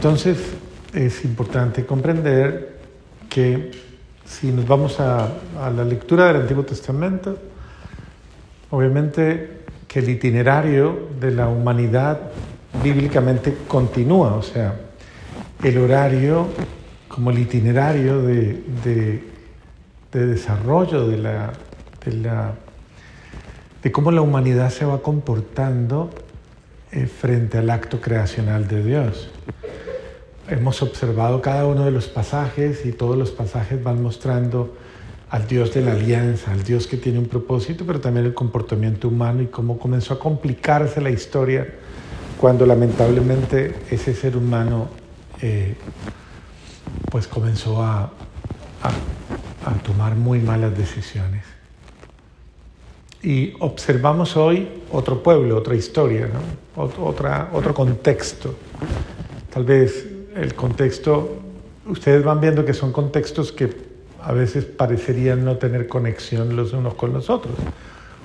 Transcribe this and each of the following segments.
Entonces es importante comprender que si nos vamos a, la lectura del Antiguo Testamento, obviamente que el itinerario de la humanidad bíblicamente continúa, o sea, el horario como el itinerario de, de, desarrollo de, la, de cómo la humanidad se va comportando eh, frente al acto creacional de Dios. Hemos observado cada uno de los pasajes y todos los pasajes van mostrando al Dios de la alianza, al Dios que tiene un propósito, pero también el comportamiento humano y cómo comenzó a complicarse la historia cuando lamentablemente ese ser humano eh, pues comenzó a, a, tomar muy malas decisiones. Y observamos hoy otro pueblo, otra historia, ¿no? otra, otro contexto. Tal vez el contexto, ustedes van viendo que son contextos que a veces parecerían no tener conexión los unos con los otros,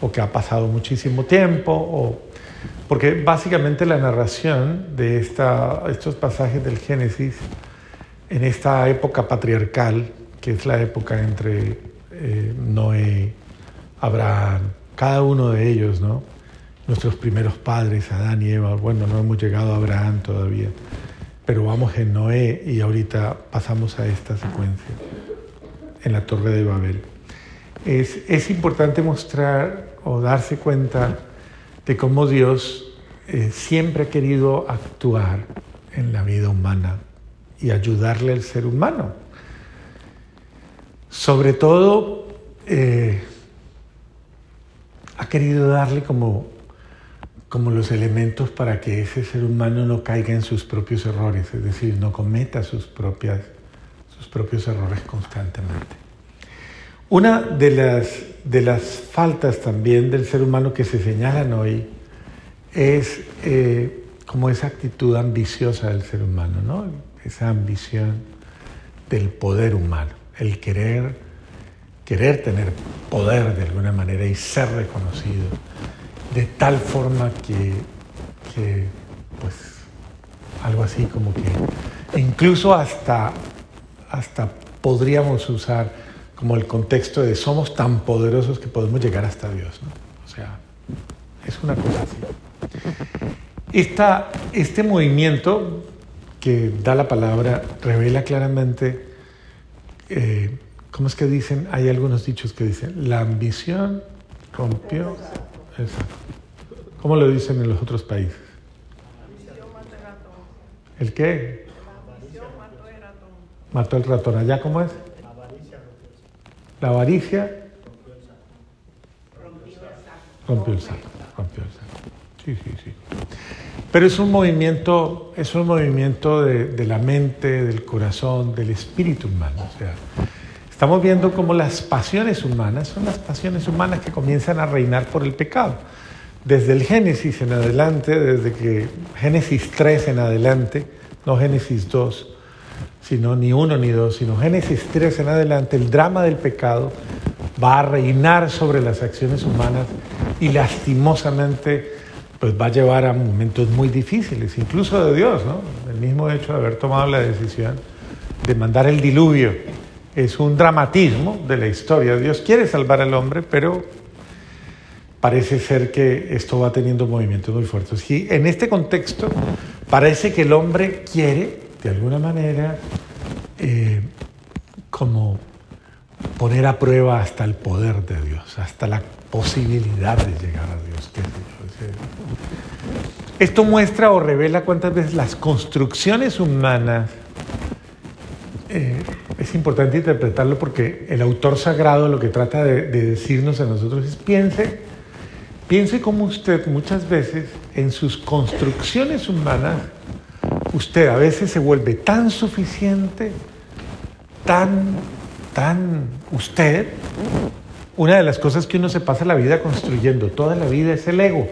o que ha pasado muchísimo tiempo, o porque básicamente la narración de esta, estos pasajes del Génesis en esta época patriarcal, que es la época entre eh, Noé, Abraham, cada uno de ellos, ¿no? Nuestros primeros padres, Adán y Eva, bueno, no hemos llegado a Abraham todavía, pero vamos en Noé y ahorita pasamos a esta secuencia en la Torre de Babel. Es, es importante mostrar o darse cuenta de cómo Dios eh, siempre ha querido actuar en la vida humana y ayudarle al ser humano. Sobre todo, eh, ha querido darle como, como los elementos para que ese ser humano no caiga en sus propios errores, es decir, no cometa sus propias sus propios errores constantemente. Una de las, de las faltas también del ser humano que se señalan hoy es eh, como esa actitud ambiciosa del ser humano, ¿no? esa ambición del poder humano, el querer, querer tener poder de alguna manera y ser reconocido, de tal forma que, pues, algo así como que incluso hasta hasta podríamos usar como el contexto de somos tan poderosos que podemos llegar hasta Dios. O sea, es una cosa así. este movimiento que da la palabra revela claramente, eh, ¿cómo es que dicen? Hay algunos dichos que dicen, la ambición rompió... ¿Cómo lo dicen en los otros países? ¿El qué? mató el ratón. ¿Allá cómo es? La avaricia rompió el saco. Rompió el saco. Sí, sí, sí. Pero es un movimiento, es un movimiento de, la mente, del corazón, del espíritu humano. O sea, estamos viendo cómo las pasiones humanas son las pasiones humanas que comienzan a reinar por el pecado. Desde el Génesis en adelante, desde que Génesis 3 en adelante, no Génesis 2, sino ni uno ni dos, sino Génesis 3 en adelante, el drama del pecado va a reinar sobre las acciones humanas y lastimosamente pues va a llevar a momentos muy difíciles, incluso de Dios, ¿no? El mismo hecho de haber tomado la decisión de mandar el diluvio es un dramatismo de la historia. Dios quiere salvar al hombre, pero parece ser que esto va teniendo movimientos muy fuertes. Y en este contexto parece que el hombre quiere de alguna manera eh, como poner a prueba hasta el poder de Dios, hasta la posibilidad de llegar a Dios. Esto muestra o revela cuántas veces las construcciones humanas, eh, es importante interpretarlo porque el autor sagrado lo que trata de, de decirnos a nosotros es piense, piense como usted muchas veces en sus construcciones humanas usted a veces se vuelve tan suficiente, tan, tan usted. Una de las cosas que uno se pasa la vida construyendo toda la vida es el ego,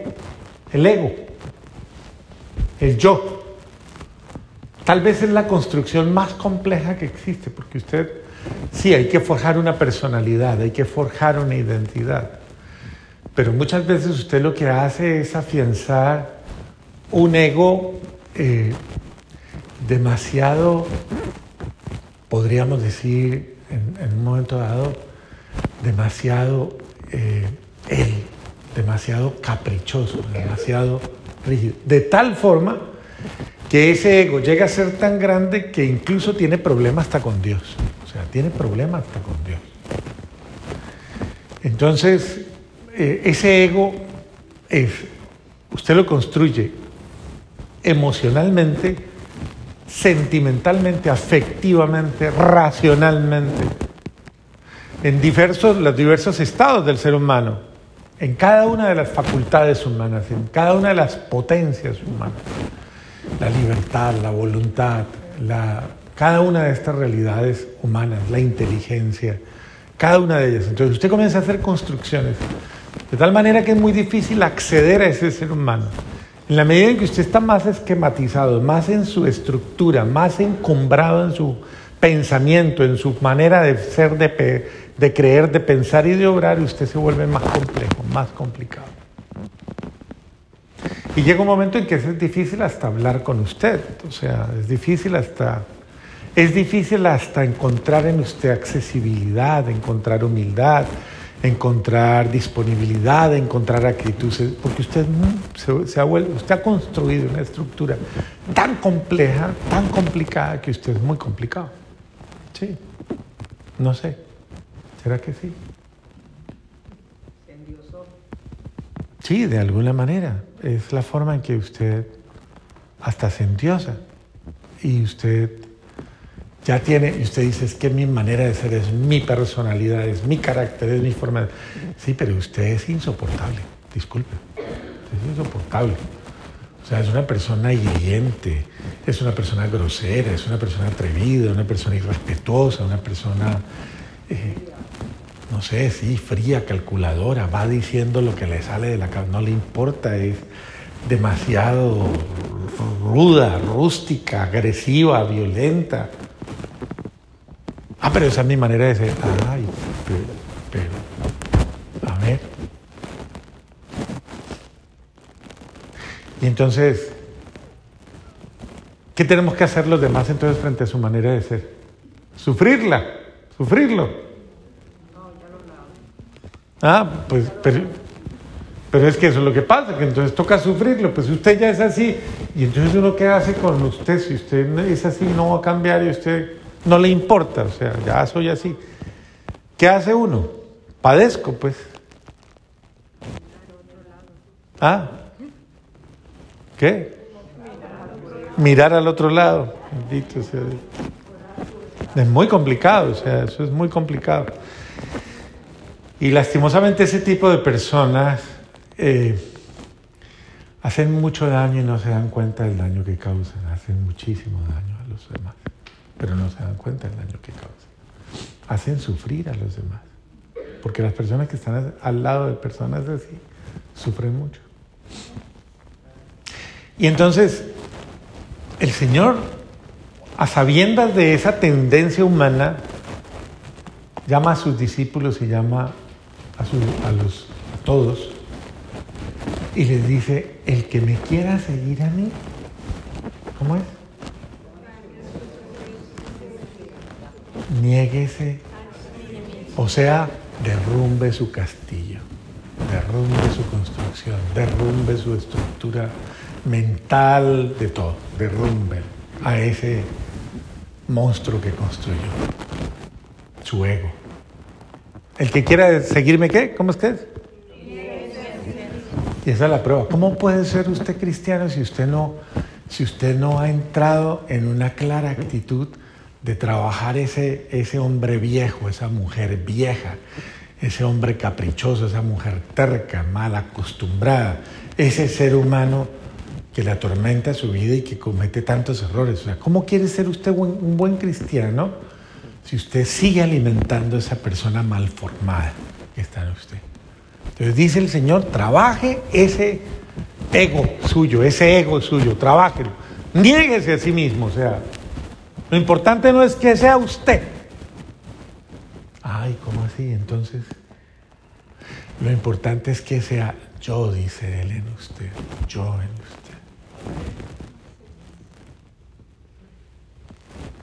el ego, el yo. Tal vez es la construcción más compleja que existe, porque usted, sí, hay que forjar una personalidad, hay que forjar una identidad, pero muchas veces usted lo que hace es afianzar un ego eh, demasiado, podríamos decir en, un momento dado, demasiado eh, él, demasiado caprichoso, demasiado rígido. De tal forma que ese ego llega a ser tan grande que incluso tiene problemas hasta con Dios. O sea, tiene problemas hasta con Dios. Entonces, eh, ese ego es, usted lo construye emocionalmente, sentimentalmente, afectivamente, racionalmente, en diversos, los diversos estados del ser humano, en cada una de las facultades humanas, en cada una de las potencias humanas, la libertad, la voluntad, la, cada una de estas realidades humanas, la inteligencia, cada una de ellas. Entonces usted comienza a hacer construcciones, de tal manera que es muy difícil acceder a ese ser humano. En la medida en que usted está más esquematizado, más en su estructura, más encumbrado en su pensamiento, en su manera de ser, de, de creer, de pensar y de obrar, usted se vuelve más complejo, más complicado. Y llega un momento en que es difícil hasta hablar con usted, o sea, es difícil hasta, es difícil hasta encontrar en usted accesibilidad, encontrar humildad, encontrar disponibilidad, encontrar actitud, porque usted se, ha usted ha construido una estructura tan compleja, tan complicada que usted es muy complicado. Sí, no sé, ¿será que sí? Sí, de alguna manera. Es la forma en que usted hasta se y usted ya tiene, y usted dice, es que mi manera de ser es mi personalidad, es mi carácter, es mi forma de... Sí, pero usted es insoportable, disculpe, es insoportable. O sea, es una persona hiriente, es una persona grosera, es una persona atrevida, una persona irrespetuosa, una persona, eh, no sé, sí, fría, calculadora, va diciendo lo que le sale de la cabeza, no le importa, es demasiado ruda, rústica, agresiva, violenta. Ah, pero esa es mi manera de ser. Ay, pero, pero, a ver. Y entonces, ¿qué tenemos que hacer los demás entonces frente a su manera de ser? Sufrirla, sufrirlo. Ah, pues, pero, pero es que eso es lo que pasa, que entonces toca sufrirlo, pues usted ya es así, y entonces uno qué hace con usted, si usted es así no va a cambiar y usted no le importa, o sea, ya soy así. ¿Qué hace uno? Padezco, pues. ¿Ah? ¿Qué? Mirar al otro lado. Bendito sea Es muy complicado, o sea, eso es muy complicado. Y lastimosamente ese tipo de personas eh, hacen mucho daño y no se dan cuenta del daño que causan, hacen muchísimo daño a los demás pero no se dan cuenta del daño que causan. Hacen sufrir a los demás, porque las personas que están al lado de personas así sufren mucho. Y entonces, el Señor, a sabiendas de esa tendencia humana, llama a sus discípulos y llama a, los, a todos y les dice, el que me quiera seguir a mí, ¿cómo es? niéguese, o sea, derrumbe su castillo, derrumbe su construcción, derrumbe su estructura mental de todo, derrumbe a ese monstruo que construyó, su ego. El que quiera seguirme, ¿qué? ¿Cómo es que es? Y esa es la prueba. ¿Cómo puede ser usted cristiano si usted no, si usted no ha entrado en una clara actitud de trabajar ese, ese hombre viejo, esa mujer vieja, ese hombre caprichoso, esa mujer terca, mal acostumbrada, ese ser humano que le atormenta su vida y que comete tantos errores. O sea, ¿cómo quiere ser usted un buen cristiano si usted sigue alimentando a esa persona mal formada que está en usted? Entonces dice el Señor, trabaje ese ego suyo, ese ego suyo, trabájelo. Niéguese a sí mismo, o sea, lo importante no es que sea usted. Ay, ¿cómo así? Entonces, lo importante es que sea yo, dice él en usted, yo en usted.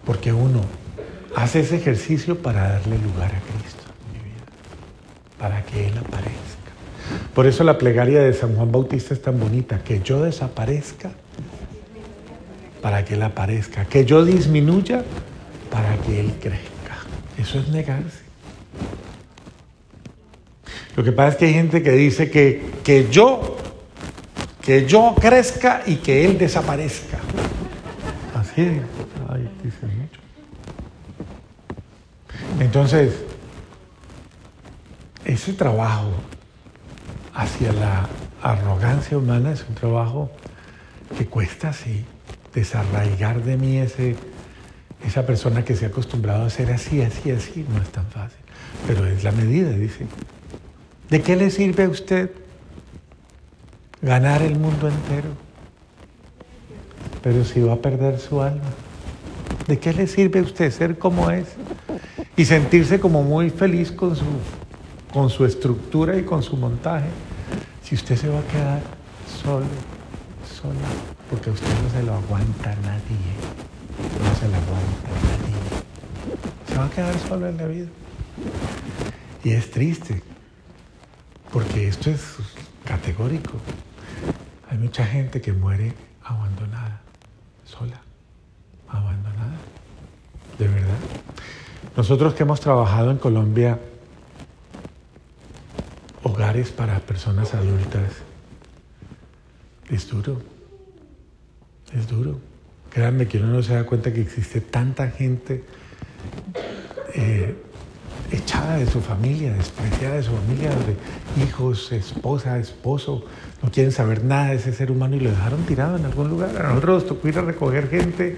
Porque uno hace ese ejercicio para darle lugar a Cristo en mi vida, para que Él aparezca. Por eso la plegaria de San Juan Bautista es tan bonita, que yo desaparezca para que Él aparezca, que yo disminuya para que Él crezca. Eso es negarse. Lo que pasa es que hay gente que dice que, que yo, que yo crezca y que Él desaparezca. Así, ay, dice mucho. Entonces, ese trabajo hacia la arrogancia humana es un trabajo que cuesta así, desarraigar de mí ese, esa persona que se ha acostumbrado a ser así, así, así, no es tan fácil. Pero es la medida, dice. ¿De qué le sirve a usted ganar el mundo entero? Pero si va a perder su alma, ¿de qué le sirve a usted ser como es y sentirse como muy feliz con su, con su estructura y con su montaje si usted se va a quedar solo, sola? Porque usted no se lo aguanta nadie, no se lo aguanta nadie. Se va a quedar solo en la vida. Y es triste, porque esto es categórico. Hay mucha gente que muere abandonada, sola, abandonada. De verdad. Nosotros que hemos trabajado en Colombia, hogares para personas adultas, es duro. Es duro. Créanme que uno no se da cuenta que existe tanta gente eh, echada de su familia, despreciada de su familia, de hijos, esposa, esposo, no quieren saber nada de ese ser humano y lo dejaron tirado en algún lugar. A nosotros nos tocó ir a recoger gente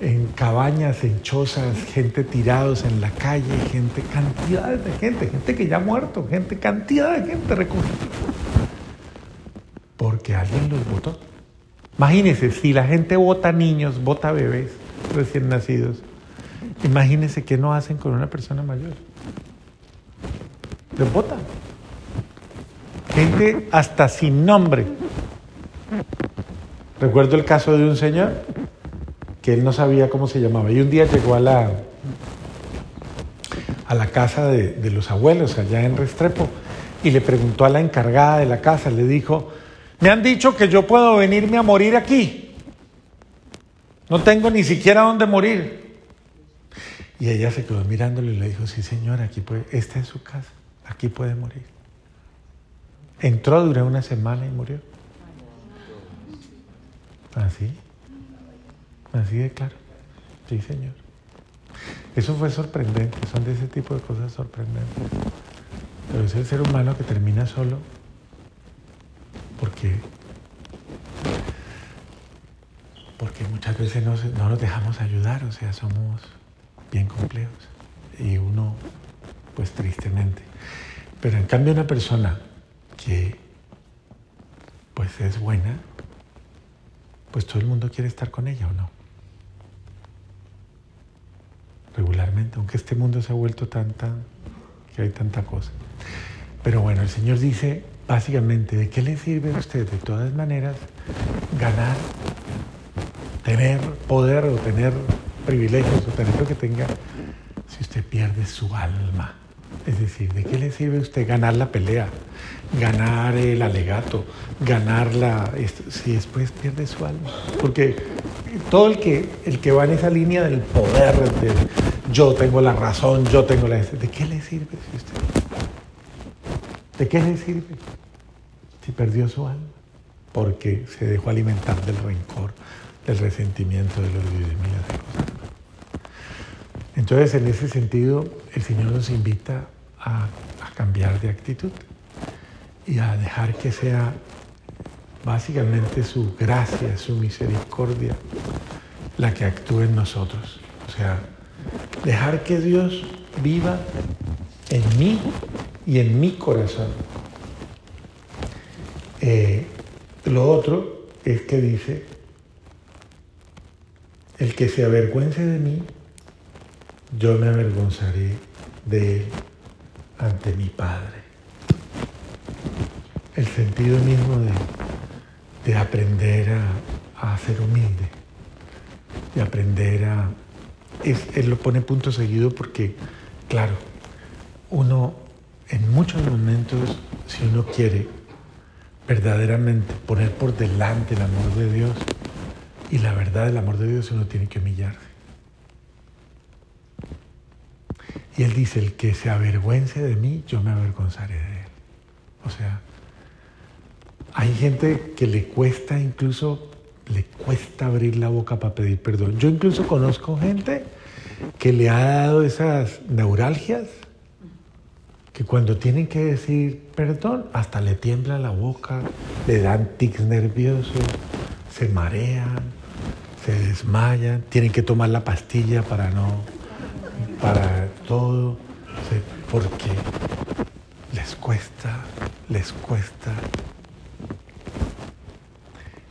en cabañas, en chozas, gente tirados en la calle, gente, cantidades de gente, gente que ya ha muerto, gente, cantidad de gente recogida. Porque alguien los votó. Imagínense, si la gente vota niños, vota bebés recién nacidos, Imagínense qué no hacen con una persona mayor. Los votan. Gente hasta sin nombre. Recuerdo el caso de un señor que él no sabía cómo se llamaba. Y un día llegó a la, a la casa de, de los abuelos allá en Restrepo y le preguntó a la encargada de la casa, le dijo, me han dicho que yo puedo venirme a morir aquí. No tengo ni siquiera dónde morir. Y ella se quedó mirándolo y le dijo, sí señora, aquí puede, esta es su casa, aquí puede morir. Entró, duró una semana y murió. Así, así de claro. Sí señor. Eso fue sorprendente, son de ese tipo de cosas sorprendentes. Pero es el ser humano que termina solo porque, porque muchas veces no, no nos dejamos ayudar, o sea, somos bien complejos. Y uno, pues tristemente. Pero en cambio una persona que pues es buena, pues todo el mundo quiere estar con ella o no. Regularmente, aunque este mundo se ha vuelto tan, tan, que hay tanta cosa. Pero bueno, el Señor dice básicamente, ¿de qué le sirve a usted de todas maneras ganar, tener poder o tener privilegios o tener lo que tenga si usted pierde su alma. Es decir, ¿de qué le sirve a usted ganar la pelea, ganar el alegato, ganar la... si después pierde su alma? Porque todo el que, el que va en esa línea del poder, yo tengo la razón, yo tengo la... ¿De qué le sirve si usted? ¿De qué le sirve si perdió su alma? Porque se dejó alimentar del rencor, del resentimiento, del orgullo de miles de cosas. Entonces, en ese sentido, el Señor nos invita a cambiar de actitud y a dejar que sea básicamente su gracia, su misericordia, la que actúe en nosotros. O sea, dejar que Dios viva en mí y en mi corazón. Eh, lo otro es que dice, el que se avergüence de mí, yo me avergonzaré de él ante mi Padre. El sentido mismo de, aprender a, ser humilde, de aprender a, él lo pone punto seguido porque, claro, uno en muchos momentos, si uno quiere verdaderamente poner por delante el amor de Dios y la verdad del amor de Dios, uno tiene que humillarse. Y él dice, el que se avergüence de mí, yo me avergonzaré de él. O sea, hay gente que le cuesta incluso, le cuesta abrir la boca para pedir perdón. Yo incluso conozco gente que le ha dado esas neuralgias, que cuando tienen que decir perdón, hasta le tiembla la boca, le dan tics nerviosos, se marean, se desmayan, tienen que tomar la pastilla para no, para todo, porque les cuesta, les cuesta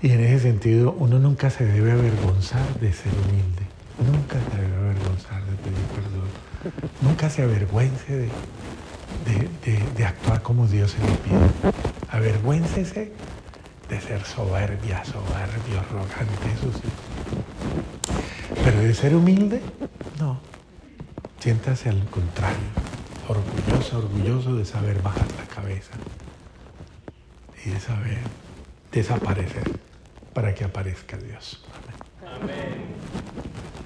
y en ese sentido, uno nunca se debe avergonzar de ser humilde. Nunca se debe avergonzar de pedir perdón. Nunca se avergüence de, actuar como Dios se le pide. Avergüéncese de ser soberbia, soberbio, arrogante, eso sí. Pero de ser humilde, no. Siéntase al contrario, orgulloso, orgulloso de saber bajar la cabeza y de saber desaparecer para que aparezca Dios. Amén.